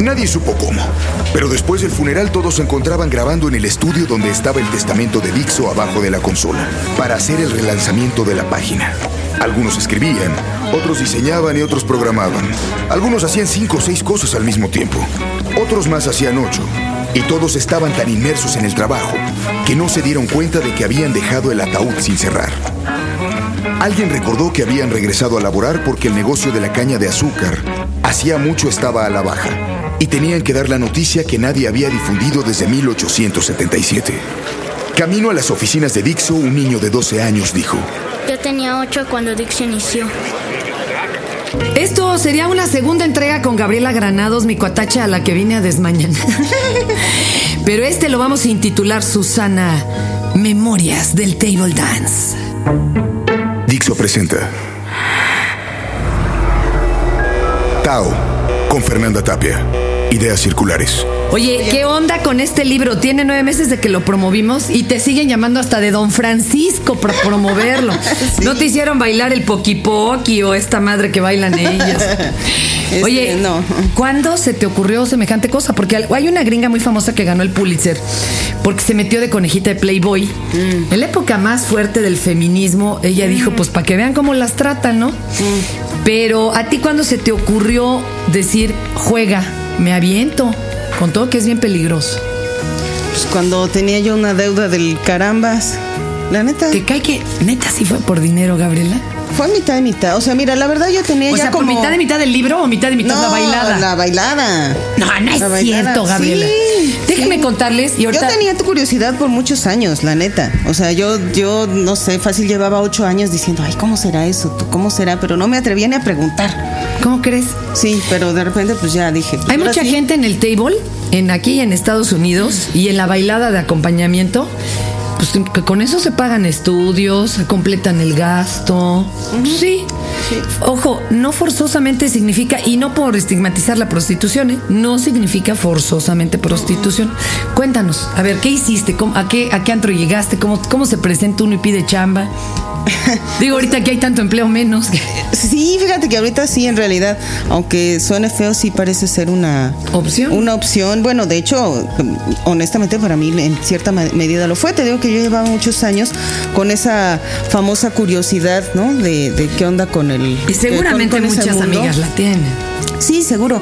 Nadie supo cómo. Pero después del funeral todos se encontraban grabando en el estudio donde estaba el testamento de Dixo abajo de la consola, para hacer el relanzamiento de la página. Algunos escribían, otros diseñaban y otros programaban. Algunos hacían cinco o seis cosas al mismo tiempo. Otros más hacían ocho. Y todos estaban tan inmersos en el trabajo que no se dieron cuenta de que habían dejado el ataúd sin cerrar. Alguien recordó que habían regresado a laborar porque el negocio de la caña de azúcar hacía mucho estaba a la baja y tenían que dar la noticia que nadie había difundido desde 1877. Camino a las oficinas de Dixo, un niño de 12 años dijo, Yo tenía 8 cuando Dixo inició. Esto sería una segunda entrega con Gabriela Granados, mi cuatacha a la que vine a desmañanar. Pero este lo vamos a intitular Susana Memorias del Table Dance. Dixo presenta Tao con Fernanda Tapia. Ideas circulares. Oye, ¿qué onda con este libro? Tiene nueve meses de que lo promovimos y te siguen llamando hasta de Don Francisco para promoverlo. ¿No te hicieron bailar el Poki o esta madre que bailan ellas? Este, Oye, no. ¿cuándo se te ocurrió semejante cosa? Porque hay una gringa muy famosa que ganó el Pulitzer porque se metió de conejita de Playboy. Mm. En la época más fuerte del feminismo, ella dijo, pues para que vean cómo las tratan, ¿no? Mm. Pero a ti cuándo se te ocurrió decir, juega, me aviento, con todo que es bien peligroso. Pues cuando tenía yo una deuda del carambas. La neta. ¿Te cae que neta sí fue por dinero, Gabriela? Fue mitad y mitad. O sea, mira, la verdad yo tenía O ya sea, como. por mitad de mitad del libro o mitad de mitad no, la bailada. La bailada. No, no es La bailada. cierto, Gabriela. Sí, Déjeme sí. contarles y ahorita. Yo tenía tu curiosidad por muchos años, la neta. O sea, yo, yo no sé, fácil llevaba ocho años diciendo, ay, ¿cómo será eso? ¿Tú ¿Cómo será? Pero no me atrevía ni a preguntar. ¿Cómo crees? Sí, pero de repente pues ya dije. pues, Hay mucha sí. gente en el table, en aquí en Estados Unidos y en la bailada de acompañamiento. Pues que con eso se pagan estudios, se completan el gasto. Sí. Ojo, no forzosamente significa, y no por estigmatizar la prostitución, ¿eh? no significa forzosamente prostitución. Cuéntanos, a ver, ¿qué hiciste? ¿Cómo- a, qué, ¿A qué antro llegaste? ¿Cómo, ¿Cómo se presenta uno y pide chamba? Digo, ahorita que hay tanto empleo menos. Sí, fíjate que ahorita sí, en realidad, aunque suene feo, sí parece ser una ¿Opción? Una opción. Bueno, de hecho, honestamente para mí en cierta medida lo fue. Te digo que yo llevaba muchos años con esa famosa curiosidad, ¿no? De, de qué onda con el. Y seguramente con- con ese muchas amigas la tienen. Sí, seguro.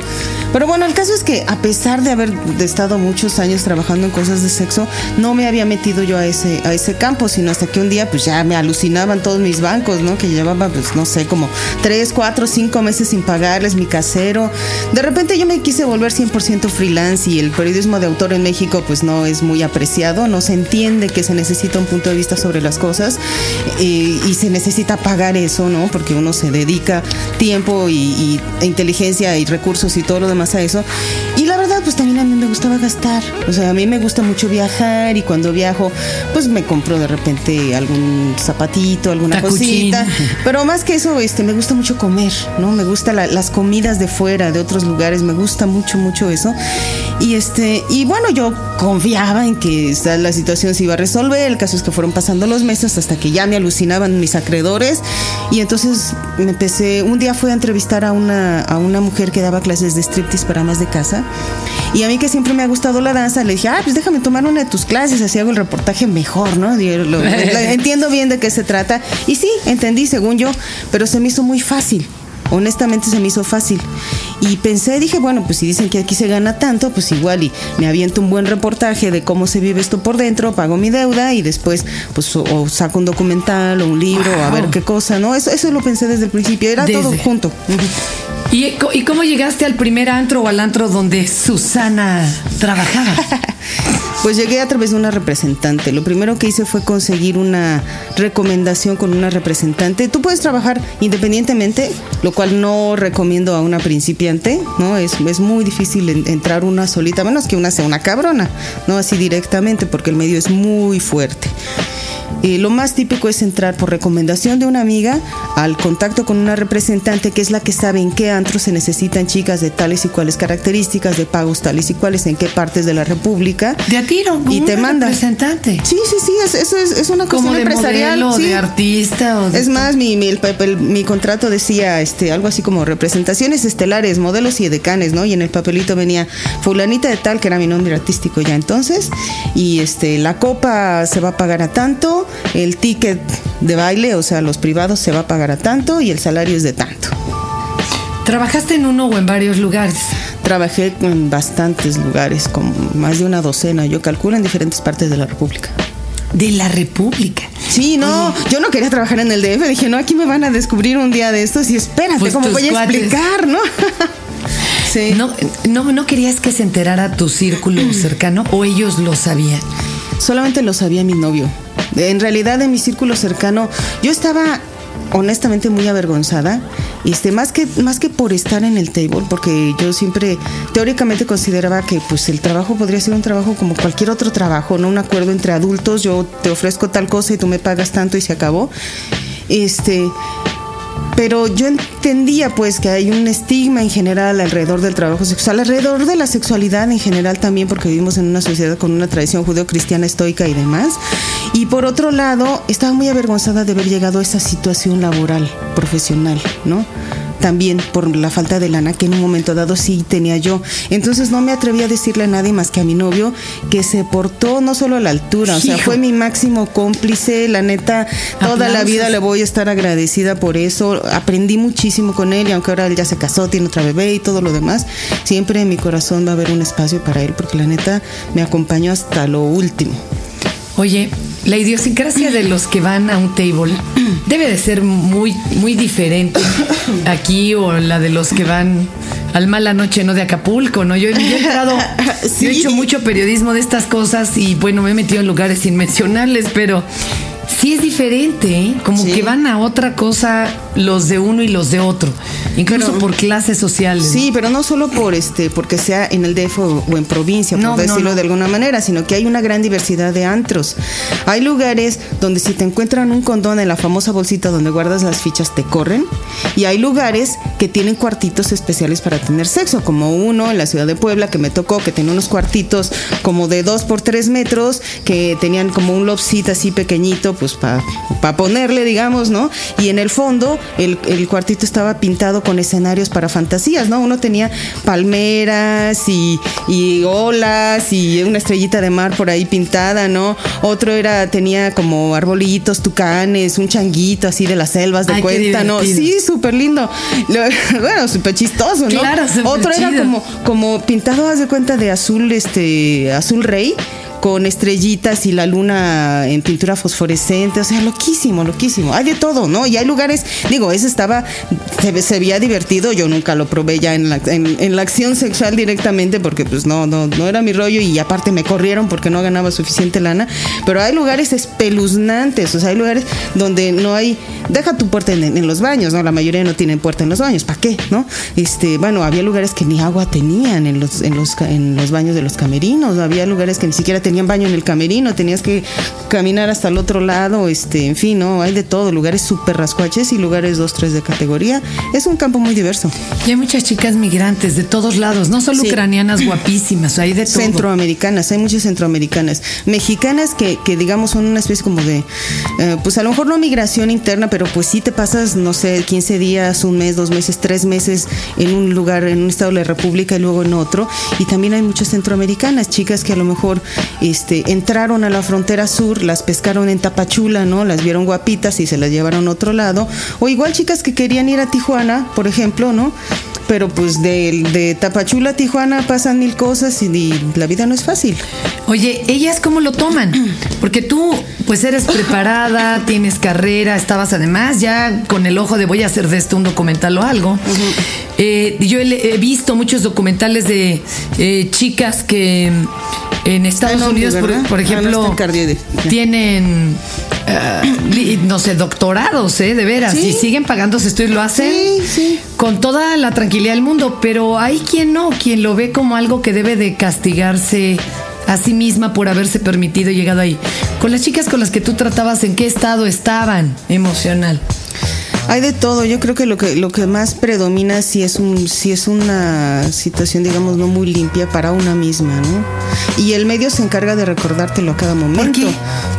Pero bueno, el caso es que a pesar de haber estado muchos años trabajando en cosas de sexo, no me había metido yo a ese, a ese campo, sino hasta que un día pues ya me alucinaban todos mis bancos, ¿no? Que llevaba pues no sé, como tres, cuatro, cinco meses sin pagarles mi casero. De repente yo me quise volver 100% freelance y el periodismo de autor en México pues no es muy apreciado, no se entiende que se necesita un punto de vista sobre las cosas eh, y se necesita pagar eso, ¿no? Porque uno se dedica tiempo y, y- e inteligencia y recursos y todo lo demás a eso. Pues también a mí me gustaba gastar. O sea, a mí me gusta mucho viajar y cuando viajo, pues me compro de repente algún zapatito, alguna Tacuchín. cosita. Pero más que eso, este, me gusta mucho comer, ¿no? Me gusta la- las comidas de fuera, de otros lugares, me gusta mucho, mucho eso. Y este, y bueno, yo confiaba en que esta- la situación se iba a resolver. El caso es que fueron pasando los meses hasta que ya me alucinaban mis acreedores. Y entonces me empecé, un día fui a entrevistar a una, a una mujer que daba clases de striptease para amas de casa. Y a mí que siempre me ha gustado la danza, le dije, ah, pues déjame tomar una de tus clases, así hago el reportaje mejor, ¿no? Lo- entiendo bien de qué se trata. Y sí, entendí, según yo, pero se me hizo muy fácil. Honestamente se me hizo fácil. Y pensé, dije, bueno, pues si dicen que aquí se gana tanto, pues igual y me aviento un buen reportaje de cómo se vive esto por dentro, pago mi deuda y después pues o, o saco un documental o un libro o a ver qué cosa, ¿no? Eso, eso lo pensé desde el principio, era todo junto. ¿Y, ¿Y cómo llegaste al primer antro o al antro donde Susana trabajaba? Pues llegué a través de una representante. Lo primero que hice fue conseguir una recomendación con una representante. Tú puedes trabajar independientemente, lo cual no recomiendo a una principiante, ¿no? Es, es muy difícil en- entrar una solita, menos que una sea una cabrona, no así directamente, porque el medio es muy fuerte. Eh, lo más típico es entrar por recomendación de una amiga al contacto con una representante que es la que sabe en qué antros se necesitan chicas de tales y cuales características, de pagos tales y cuales, en qué partes de la República. De a tiro, y te manda. representante. Sí, sí, sí, es, eso es, es una Como cuestión de empresarial. modelo, sí. de artista o de Es más, mi, mi, el mi contrato decía este, algo así como representaciones estelares, modelos y decanes, ¿no? Y en el papelito venía fulanita de tal, que era mi nombre artístico ya entonces, y este, la copa se va a pagar a tanto, el ticket de baile, o sea, los privados se va a pagar a tanto y el salario es de tanto. ¿Trabajaste en uno o en varios lugares? Trabajé en bastantes lugares, como más de una docena, yo calculo, en diferentes partes de la República. De la República. Sí, no, yo no quería trabajar en el DF, dije, no, aquí me van a descubrir un día de estos y espérate, Pues ¿cómo voy a cuates. explicar, no? sí. ¿No, no, ¿No querías que se enterara tu círculo cercano o ellos lo sabían? Solamente lo sabía mi novio. En realidad, en mi círculo cercano, yo estaba honestamente muy avergonzada. Este, más que, más que por estar en el table, porque yo siempre teóricamente consideraba que pues el trabajo podría ser un trabajo como cualquier otro trabajo, no un acuerdo entre adultos, yo te ofrezco tal cosa y tú me pagas tanto y se acabó. Este, pero yo entendía pues que hay un estigma en general alrededor del trabajo sexual, alrededor de la sexualidad en general también porque vivimos en una sociedad con una tradición judeocristiana estoica y demás. Y por otro lado, estaba muy avergonzada de haber llegado a esa situación laboral, profesional, ¿no? También por la falta de lana que en un momento dado sí tenía yo. Entonces no me atreví a decirle a nadie más que a mi novio que se portó no solo a la altura, o sea, Hijo. fue mi máximo cómplice, la neta, toda la vida le voy a estar agradecida por eso. Aprendí muchísimo con él y aunque ahora él ya se casó, tiene otra bebé y todo lo demás, siempre en mi corazón va a haber un espacio para él porque la neta me acompañó hasta lo último. Oye, la idiosincrasia de los que van a un table debe de ser muy, muy diferente aquí o la de los que van al mala noche, ¿no? De Acapulco, ¿no? Yo, yo he entrado, yo he hecho mucho periodismo de estas cosas y bueno, me he metido en lugares sin mencionarles, pero sí es diferente, ¿eh? Como Sí. que van a otra cosa los de uno y los de otro, incluso Pero- por clases sociales. Sí, pero no solo por este, porque sea en el DF o, o en provincia, por No, decirlo no. de alguna manera, sino que hay una gran diversidad de antros. Hay lugares donde si te encuentran un condón en la famosa bolsita donde guardas las fichas, te corren. Y hay lugares que tienen cuartitos especiales para tener sexo, como uno en la ciudad de Puebla que me tocó, que tenía unos cuartitos como de dos por tres metros, que tenían como un lobcito así pequeñito, pues para ponerle, digamos, ¿no? Y en el fondo el, el cuartito estaba pintado con escenarios para fantasías, ¿no? Uno tenía palmeras y, y olas y una estrellita de mar por ahí pintada, ¿no? Otro era, tenía como arbolitos, tucanes, un changuito así de las selvas de Ay, cuenta, ¿no? Sí, súper lindo. Bueno, súper chistoso, ¿no? Claro, Otro era como, como pintado, haz de cuenta, de azul, este, azul rey con estrellitas y la luna en pintura fosforescente, o sea, loquísimo, loquísimo. Hay de todo, ¿no? Y hay lugares, digo, ese estaba, se, se veía divertido, yo nunca lo probé ya en la, en, en la acción sexual directamente porque pues no, no, no era mi rollo y aparte me corrieron porque no ganaba suficiente lana, pero hay lugares espeluznantes, o sea, hay lugares donde no hay, deja tu puerta en, en los baños, ¿no? La mayoría no tienen puerta en los baños, ¿para qué? ¿No? Este, bueno, había lugares que ni agua tenían en los, en los, en los baños de los camerinos, había lugares que ni siquiera tenían baño en el camerino, tenías que caminar hasta el otro lado, este, en fin, ¿no? Hay de todo, lugares súper rascuaches y lugares dos, tres de categoría. Es un campo muy diverso. Y hay muchas chicas migrantes de todos lados, no solo Sí. ucranianas guapísimas, hay de todo. Centroamericanas, hay muchas centroamericanas. Mexicanas que, que digamos son una especie como de, eh, pues a lo mejor no migración interna, pero pues sí te pasas, no sé, 15 días, un mes, dos meses, tres meses en un lugar, en un estado de la República y luego en otro. Y también hay muchas centroamericanas, chicas que a lo mejor este, entraron a la frontera sur, las pescaron en Tapachula, ¿no? Las vieron guapitas y se las llevaron a otro lado. O igual chicas que querían ir a Tijuana, por ejemplo, ¿no? Pero pues de, de Tapachula a Tijuana pasan mil cosas y, y la vida no es fácil. Oye, ¿ellas cómo lo toman? Porque tú, pues eres preparada, tienes carrera, estabas además ya con el ojo de voy a hacer de esto un documental o algo. Eh, yo he, he visto muchos documentales de eh, chicas que en Estados no, Unidos, por, Ah, no, ejemplo, tienen, ah, li- no sé, doctorados, ¿eh? De veras, Sí. y siguen pagando sus estudios, lo hacen Sí, sí. con toda la tranquilidad del mundo, pero hay quien no, quien lo ve como algo que debe de castigarse a sí misma por haberse permitido llegado ahí. Con las chicas con las que tú tratabas, ¿en qué estado estaban emocional? Hay de todo. Yo creo que lo que lo que más predomina si es un si es una situación digamos no muy limpia para una misma, ¿no? Y el medio se encarga de recordártelo a cada momento. qué?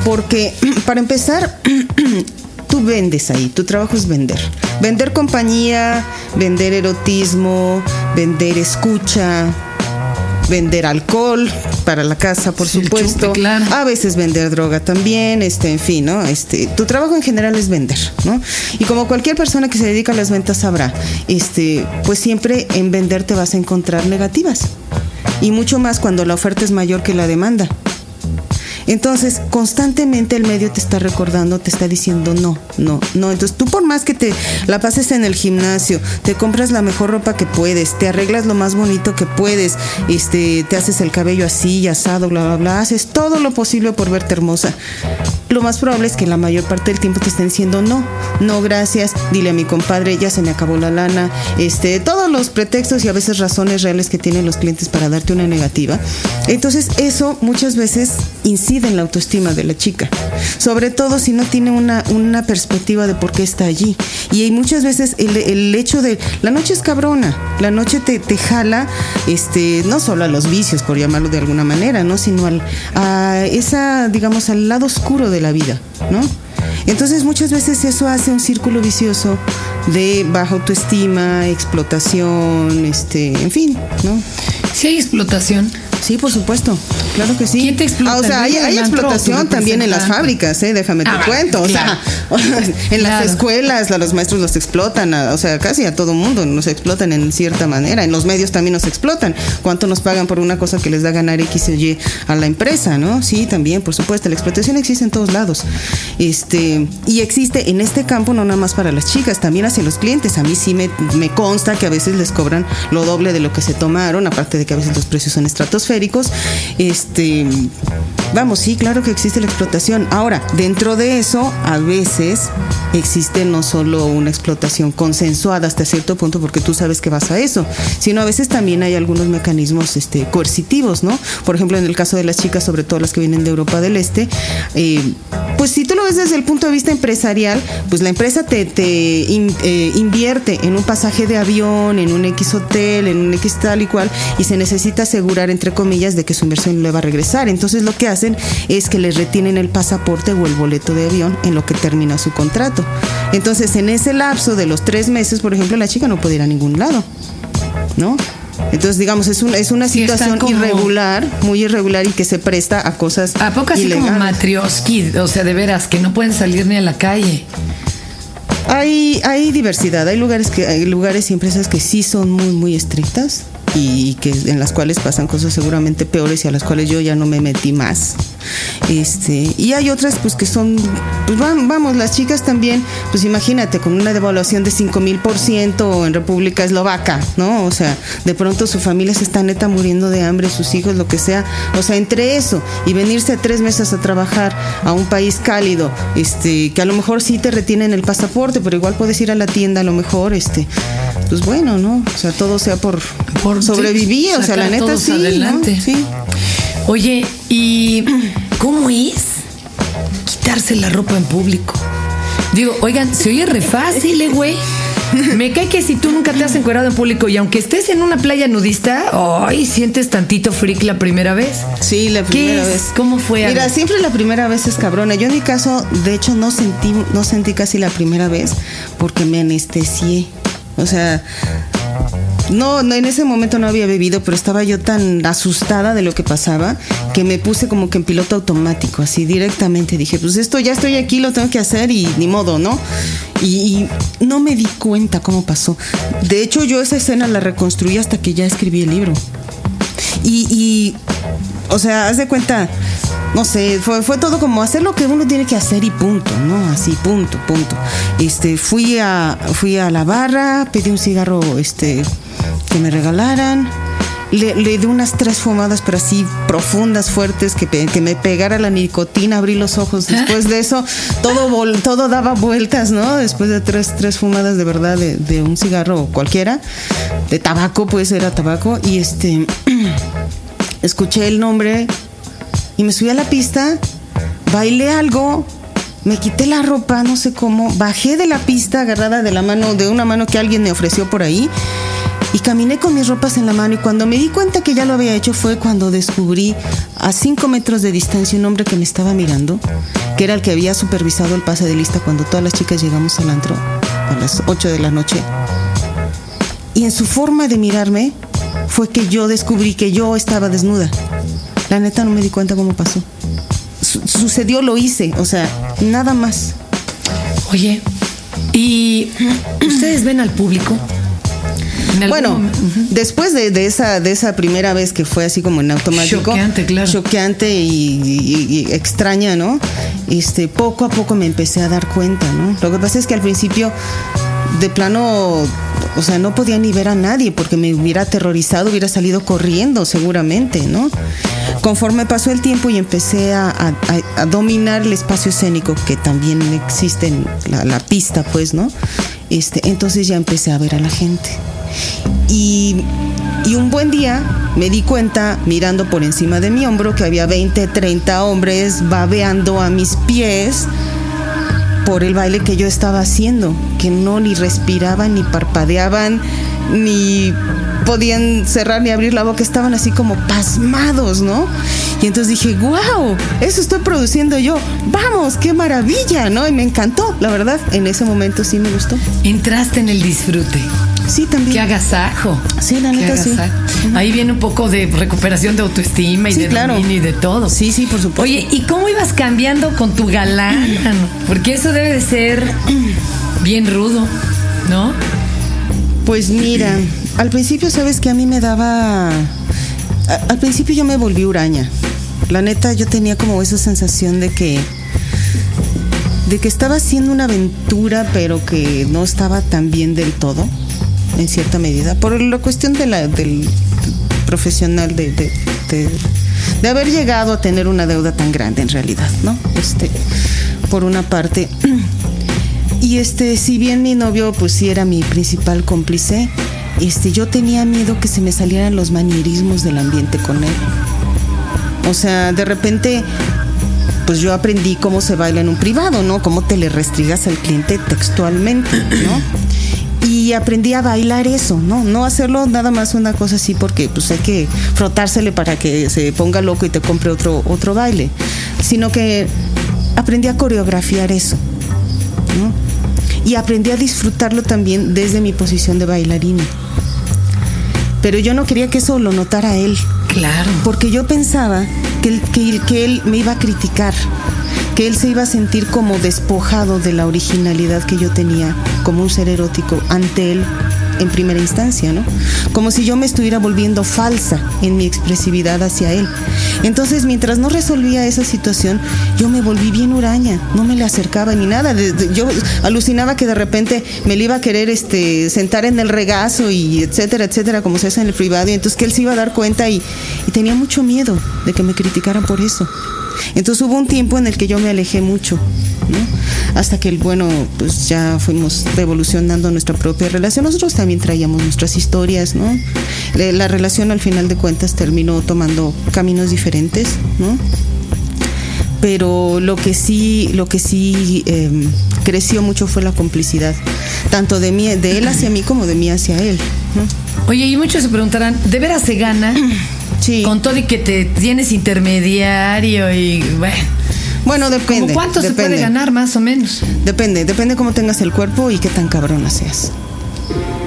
Porque para empezar tú vendes ahí, tu trabajo es vender. Vender compañía, vender erotismo, vender escucha, vender alcohol para la casa, por Sí, supuesto. chupe, claro. A veces vender droga también, este, en fin, ¿no? Este, tu trabajo en general es vender, ¿no? Y como cualquier persona que se dedica a las ventas sabrá, este, pues siempre en vender te vas a encontrar negativas. Y mucho más cuando la oferta es mayor que la demanda. Entonces, constantemente el medio te está recordando, te está diciendo no, no, no. Entonces, tú por más que te la pases en el gimnasio, te compras la mejor ropa que puedes, te arreglas lo más bonito que puedes, este, te haces el cabello así, asado, bla, bla, bla, haces todo lo posible por verte hermosa. Lo más probable es que la mayor parte del tiempo te estén diciendo no, no, gracias, dile a mi compadre, ya se me acabó la lana, este, todos los pretextos y a veces razones reales que tienen los clientes para darte una negativa. Entonces, eso muchas veces incide en la autoestima de la chica, sobre todo si no tiene una, una perspectiva de por qué está allí. Y hay muchas veces el, el hecho de la noche es cabrona, la noche te, te jala, este, no solo a los vicios, por llamarlo de alguna manera, ¿no? sino al, a esa, digamos, al lado oscuro de la vida, ¿no? Entonces muchas veces eso hace un círculo vicioso de baja autoestima, explotación, este, en fin, ¿no? Si hay explotación. Sí, por supuesto. Claro que sí. ¿Quién te explota? Ah, o sea, hay, ¿El dueño hay explotación también en las fábricas, ¿eh? Déjame te Ah, cuento. O sea, en las Claro. escuelas los maestros los explotan, a- o sea, casi a todo mundo nos explotan en cierta manera. En los medios también nos explotan. ¿Cuánto nos pagan por una cosa que les da ganar X o Y a la empresa, no? Sí, también, por supuesto. La explotación existe en todos lados. Este, y existe en este campo no nada más para las chicas, también hacia los clientes. A mí sí me, me consta que a veces les cobran lo doble de lo que se tomaron, aparte de que a veces los precios son estratosféricos. Este, vamos, sí, claro que existe la explotación. Ahora, dentro de eso, a veces existe no solo una explotación consensuada hasta cierto punto, porque tú sabes que vas a eso, sino a veces también hay algunos mecanismos este, coercitivos, ¿no? Por ejemplo, en el caso de las chicas, sobre todo las que vienen de Europa del Este, eh, pues si tú lo ves desde el punto de vista empresarial, pues la empresa te, te eh, invierte en un pasaje de avión, en un X hotel, en un X tal y cual, y se necesita asegurar, entre comillas, de que su inversión le va a regresar. Entonces lo que hacen es que les retienen el pasaporte o el boleto de avión en lo que termina su contrato. Entonces en ese lapso de los tres meses, por ejemplo, la chica no puede ir a ningún lado, ¿no? Entonces, digamos, es, una es una Sí, situación como- irregular, muy irregular y que se presta a cosas ¿A poco así como ilegales. matrioski? O sea, de veras, que no pueden salir ni a la calle. Hay, hay diversidad, hay lugares que hay lugares y empresas que sí son muy muy estrictas y que en las cuales pasan cosas seguramente peores y a las cuales yo ya no me metí más. Este, y hay otras pues que son pues vam- vamos, las chicas también, pues imagínate con una devaluación de 5000 por ciento en República Eslovaca, ¿no? O sea, de pronto su familia se está neta muriendo de hambre, sus hijos, lo que sea. O sea, entre eso y venirse tres meses a trabajar a un país cálido, este, que a lo mejor sí te retienen el pasaporte, pero igual puedes ir a la tienda a lo mejor, este, pues bueno, ¿no? O sea, todo sea por, Por- sobrevivir, o sea, la neta sí. Sí. Oye, ¿y cómo es quitarse la ropa en público? Digo, oigan, se oye re fácil, eh, güey. Me cae que si tú nunca te has encuerado en público y aunque estés en una playa nudista, ay, sientes tantito freak la primera vez. Sí, la ¿Qué primera es? vez. ¿Cómo fue? Mira, siempre la primera vez es cabrona. Yo en mi caso, de hecho, no sentí, no sentí casi la primera vez porque me anestesié. O sea, no, no, en ese momento no había bebido, pero estaba yo tan asustada de lo que pasaba que me puse como que en piloto automático, así directamente. Dije, pues esto ya estoy aquí, lo tengo que hacer y ni modo, ¿no? Y, no me di cuenta cómo pasó. De hecho, yo esa escena la reconstruí hasta que ya escribí el libro. Y, y, o sea, haz de cuenta, no sé, fue, fue todo como hacer lo que uno tiene que hacer y punto, ¿no? Así, punto, punto. Este, fui a, fui a la barra, pedí un cigarro, este, que me regalaran. Le, le di unas tres fumadas, pero así profundas, fuertes, que, que me pegara la nicotina, abrí los ojos. Después de eso, todo, vol- todo daba vueltas, ¿no? Después de tres, tres fumadas de verdad de, de un cigarro cualquiera, de tabaco, pues era tabaco. Y este, escuché el nombre Y me subí a la pista, bailé algo, me quité la ropa, no sé cómo, bajé de la pista agarrada de la mano, de una mano que alguien me ofreció por ahí. Y caminé con mis ropas en la mano y cuando me di cuenta que ya lo había hecho fue cuando descubrí a cinco metros de distancia un hombre que me estaba mirando, que era el que había supervisado el pase de lista cuando todas las chicas llegamos al antro a las 8 de la noche. Y en su forma de mirarme fue que yo descubrí que yo estaba desnuda. La neta no me di cuenta cómo pasó. Su- sucedió, lo hice, o sea, nada más. Oye, ¿y ustedes ven al público? Bueno, momento- después de, de esa, de esa primera vez que fue así como en automático. Choqueante, claro. Choqueante y, y- y extraña, ¿no? Este, poco a poco me empecé a dar cuenta, ¿no? Lo que pasa es que al principio, de plano, o sea, no podía ni ver a nadie porque me hubiera aterrorizado, hubiera salido corriendo seguramente, ¿no? Conforme pasó el tiempo y empecé a, a- a- a dominar el espacio escénico, que también existe en la, la pista, pues, ¿no? Este, entonces ya empecé a ver a la gente. Y, y un buen día me di cuenta, mirando por encima de mi hombro, que había 20, 30 hombres babeando a mis pies por el baile que yo estaba haciendo, que no ni respiraban, ni parpadeaban, ni podían cerrar ni abrir la boca, estaban así como pasmados, ¿no? Y entonces dije, wow, eso estoy produciendo yo, vamos, qué maravilla, ¿no? Y me encantó, la verdad, en ese momento sí me gustó. Entraste en el disfrute. Sí, también. Qué agasajo. Sí, la neta, sí. Ahí viene un poco de recuperación de autoestima y Sí, de claro. dominio y de todo. Sí, sí, por supuesto. Oye, ¿y cómo ibas cambiando con tu galán? Porque eso debe de ser bien rudo, ¿no? Pues mira, al principio sabes que a mí me daba... Al principio yo me volví huraña. La neta yo tenía como esa sensación de que... De que estaba haciendo una aventura pero que no estaba tan bien del todo, en cierta medida. Por la cuestión de la, del profesional de, de, de- de haber llegado a tener una deuda tan grande en realidad, ¿no? Este, por una parte. Y este, si bien mi novio pues sí era mi principal cómplice, este, yo tenía miedo que se me salieran los manierismos del ambiente con él. O sea, de repente, pues yo aprendí cómo se baila en un privado, ¿no? Cómo te le restrigas al cliente textualmente, ¿no? Y aprendí a bailar eso, ¿no? No hacerlo nada más una cosa así porque pues hay que frotársele para que se ponga loco y te compre otro, otro baile, sino que aprendí a coreografiar eso, ¿no? Y aprendí a disfrutarlo también desde mi posición de bailarina. Pero yo no quería que eso lo notara él, Claro. porque yo pensaba que él, que, él- que él me iba a criticar, que él se iba a sentir como despojado de la originalidad que yo tenía como un ser erótico ante él en primera instancia, ¿no? Como si yo me estuviera volviendo falsa en mi expresividad hacia él. Entonces, mientras no resolvía esa situación, yo me volví bien huraña, no me le acercaba ni nada. Yo alucinaba que de repente me le iba a querer este, sentar en el regazo y etcétera, etcétera, como se hace en el privado, y entonces que él se iba a dar cuenta y tenía mucho miedo de que me criticaran por eso. Entonces hubo un tiempo en el que yo me alejé mucho. Hasta que, bueno, pues ya fuimos evolucionando nuestra propia relación. Nosotros también traíamos nuestras historias, ¿no? Le- La relación al final de cuentas terminó tomando caminos diferentes, ¿no? Pero lo que sí, lo que sí eh, creció mucho fue la complicidad, tanto de mí, de él hacia mí como de mí hacia él. Oye, y muchos se preguntarán, ¿de veras se gana? Sí. Con todo y que te tienes intermediario y bueno. Bueno, ¿Cómo depende. cuánto se puede ganar más o menos? Depende, depende cómo tengas el cuerpo y qué tan cabrona seas.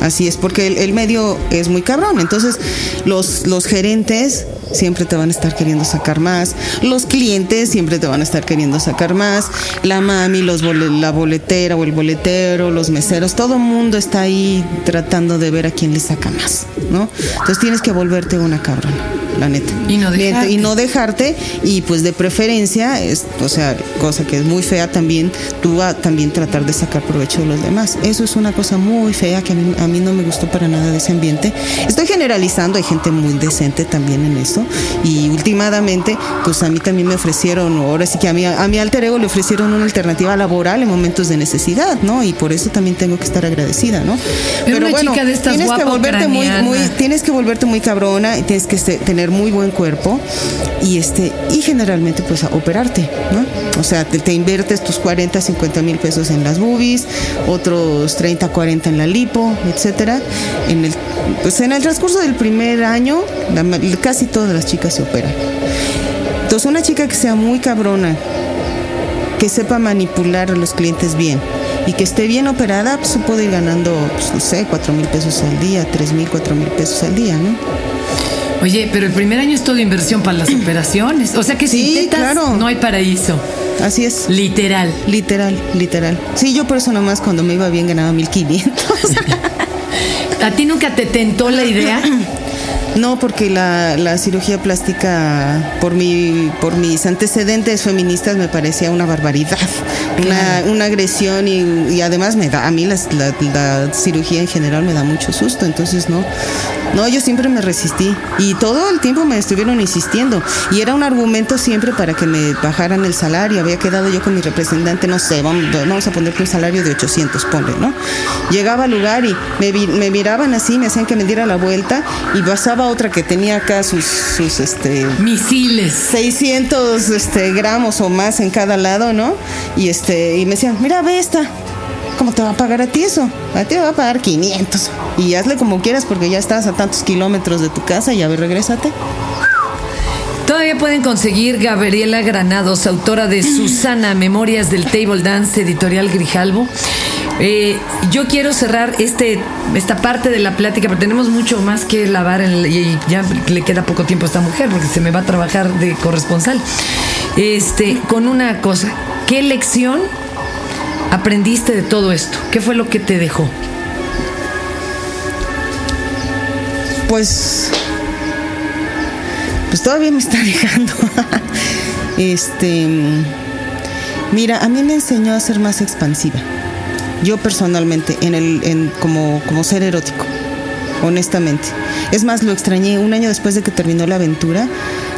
Así es, porque el, el medio es muy cabrón. Entonces, los, los gerentes siempre te van a estar queriendo sacar más. Los clientes siempre te van a estar queriendo sacar más. La mami, los bole- la boletera o el boletero, los meseros, todo el mundo está ahí tratando de ver a quién le saca más, ¿no? Entonces tienes que volverte una cabrona, la neta. Y no dejarte. Y no dejarte y pues de preferencia, es, o sea, cosa que es muy fea también, tú a también tratar de sacar provecho de los demás. Eso es una cosa muy fea que a mí, a mí no me gustó para nada de ese ambiente. Estoy generalizando, hay gente muy decente también en eso. Y últimamente, pues a mí también me ofrecieron, ahora sí que a mi, a mi alter ego le ofrecieron una alternativa laboral en momentos de necesidad, ¿no? Y por eso también tengo que estar agradecida, ¿no? Pero, estas tienes que volverte muy, tienes que volverte muy cabrona, y tienes que tener muy buen cuerpo y este y generalmente pues a operarte, ¿no? O sea, te, te inviertes tus 40, 50 mil pesos en las boobies, otros 30, 40 en la lipo, etcétera. En el, pues en el transcurso del primer año, la casi todas las chicas se operan. Entonces, una chica que sea muy cabrona, que sepa manipular a los clientes bien y que esté bien operada, pues se puede ir ganando, pues, no sé, 4 mil pesos al día, 3 mil, 4 mil pesos al día, ¿no? Oye, pero el primer año es todo inversión para las operaciones. O sea que Sí, sin tetas claro. no hay paraíso. Así es. Literal. Literal, literal. Sí, yo por eso nomás cuando me iba bien ganaba 1500. ¿A ti nunca te tentó la idea? No, porque la, la cirugía plástica, por mi, por mis antecedentes feministas, me parecía una barbaridad, una, una agresión y, y además me da, a mí las- la, la cirugía en general me da mucho susto, entonces no, no, yo siempre me resistí y todo el tiempo me estuvieron insistiendo y era un argumento siempre para que me bajaran el salario. Había quedado yo con mi representante, no sé, vamos, vamos a ponerle un salario de 800, ponle, ¿no? Llegaba al lugar y me, me miraban así, me hacían que me diera la vuelta y pasaba otra que tenía acá sus, sus este, Misiles. 600 este, gramos o más en cada lado, ¿no? Y este y me decían, mira, ve esta. ¿Cómo te va a pagar a ti eso? A ti te va a pagar 500. Y hazle como quieras porque ya estás a tantos kilómetros de tu casa y a ver, regrésate. Todavía pueden conseguir Gabriela Granados, autora de Susana, Memorias del Table Dance, editorial Grijalvo. Eh, yo quiero cerrar este, esta parte de la plática, pero tenemos mucho más que lavar y ya le queda poco tiempo a esta mujer porque se me va a trabajar de corresponsal. Este, con una cosa, ¿qué lección aprendiste de todo esto? ¿Qué fue lo que te dejó? Pues. Pues todavía me está dejando. este. Mira, a mí me enseñó a ser más expansiva. Yo personalmente, en el, en, como, como ser erótico. Honestamente. Es más, lo extrañé un año después de que terminó la aventura.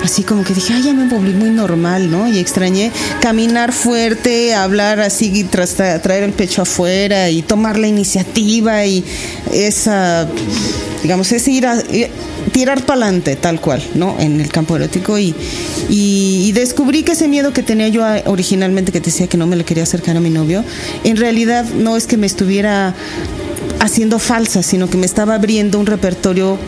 Así como que dije, ay, ya me volví muy normal, ¿no? Y extrañé caminar fuerte, hablar así, y tras- traer el pecho afuera y tomar la iniciativa y esa digamos, es ir a eh, tirar para adelante, tal cual, ¿no? En el campo erótico y, y, descubrí que ese miedo que tenía yo originalmente, que decía que no me le quería acercar a mi novio, en realidad no es que me estuviera haciendo falsa, sino que me estaba abriendo un repertorio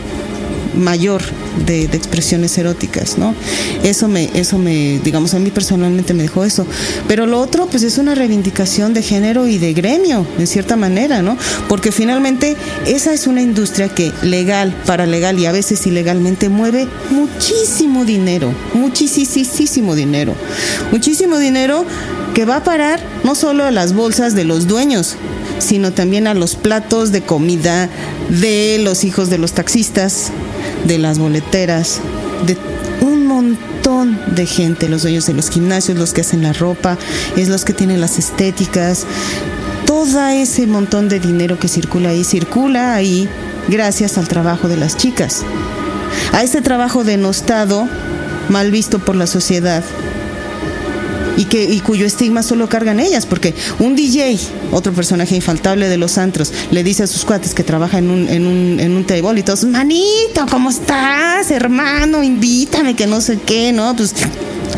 mayor de, expresiones eróticas, ¿no? Eso me, eso me, digamos, a mí personalmente me dejó eso. Pero lo otro, pues es una reivindicación de género y de gremio, en cierta manera, ¿no? Porque finalmente esa es una industria que legal, paralegal y a veces ilegalmente mueve muchísimo dinero, muchísimo dinero, muchísimo dinero que va a parar no solo a las bolsas de los dueños, sino también a los platos de comida de los hijos de los taxistas, de las boleteras, de un montón de gente, los dueños de los gimnasios, los que hacen la ropa, es los que tienen las estéticas, todo ese montón de dinero que circula ahí, circula ahí gracias al trabajo de las chicas, a ese trabajo denostado, mal visto por la sociedad, y que y cuyo estigma solo cargan ellas, porque un DJ, otro personaje infaltable de los antros, le dice a sus cuates que trabaja en un, en un, en un table y todos, manito, ¿cómo estás, hermano? Invítame, que no sé qué, ¿no? Pues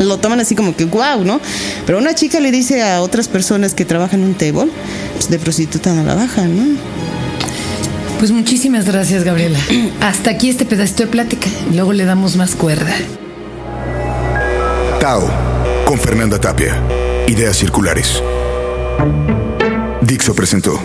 lo toman así como que wow, ¿no? Pero una chica le dice a otras personas que trabajan en un table, pues de prostituta no la bajan, ¿no? Pues muchísimas gracias, Gabriela. Hasta aquí este pedacito de plática. Luego le damos más cuerda. Tao, con Fernanda Tapia. Ideas circulares. Dixo presentó.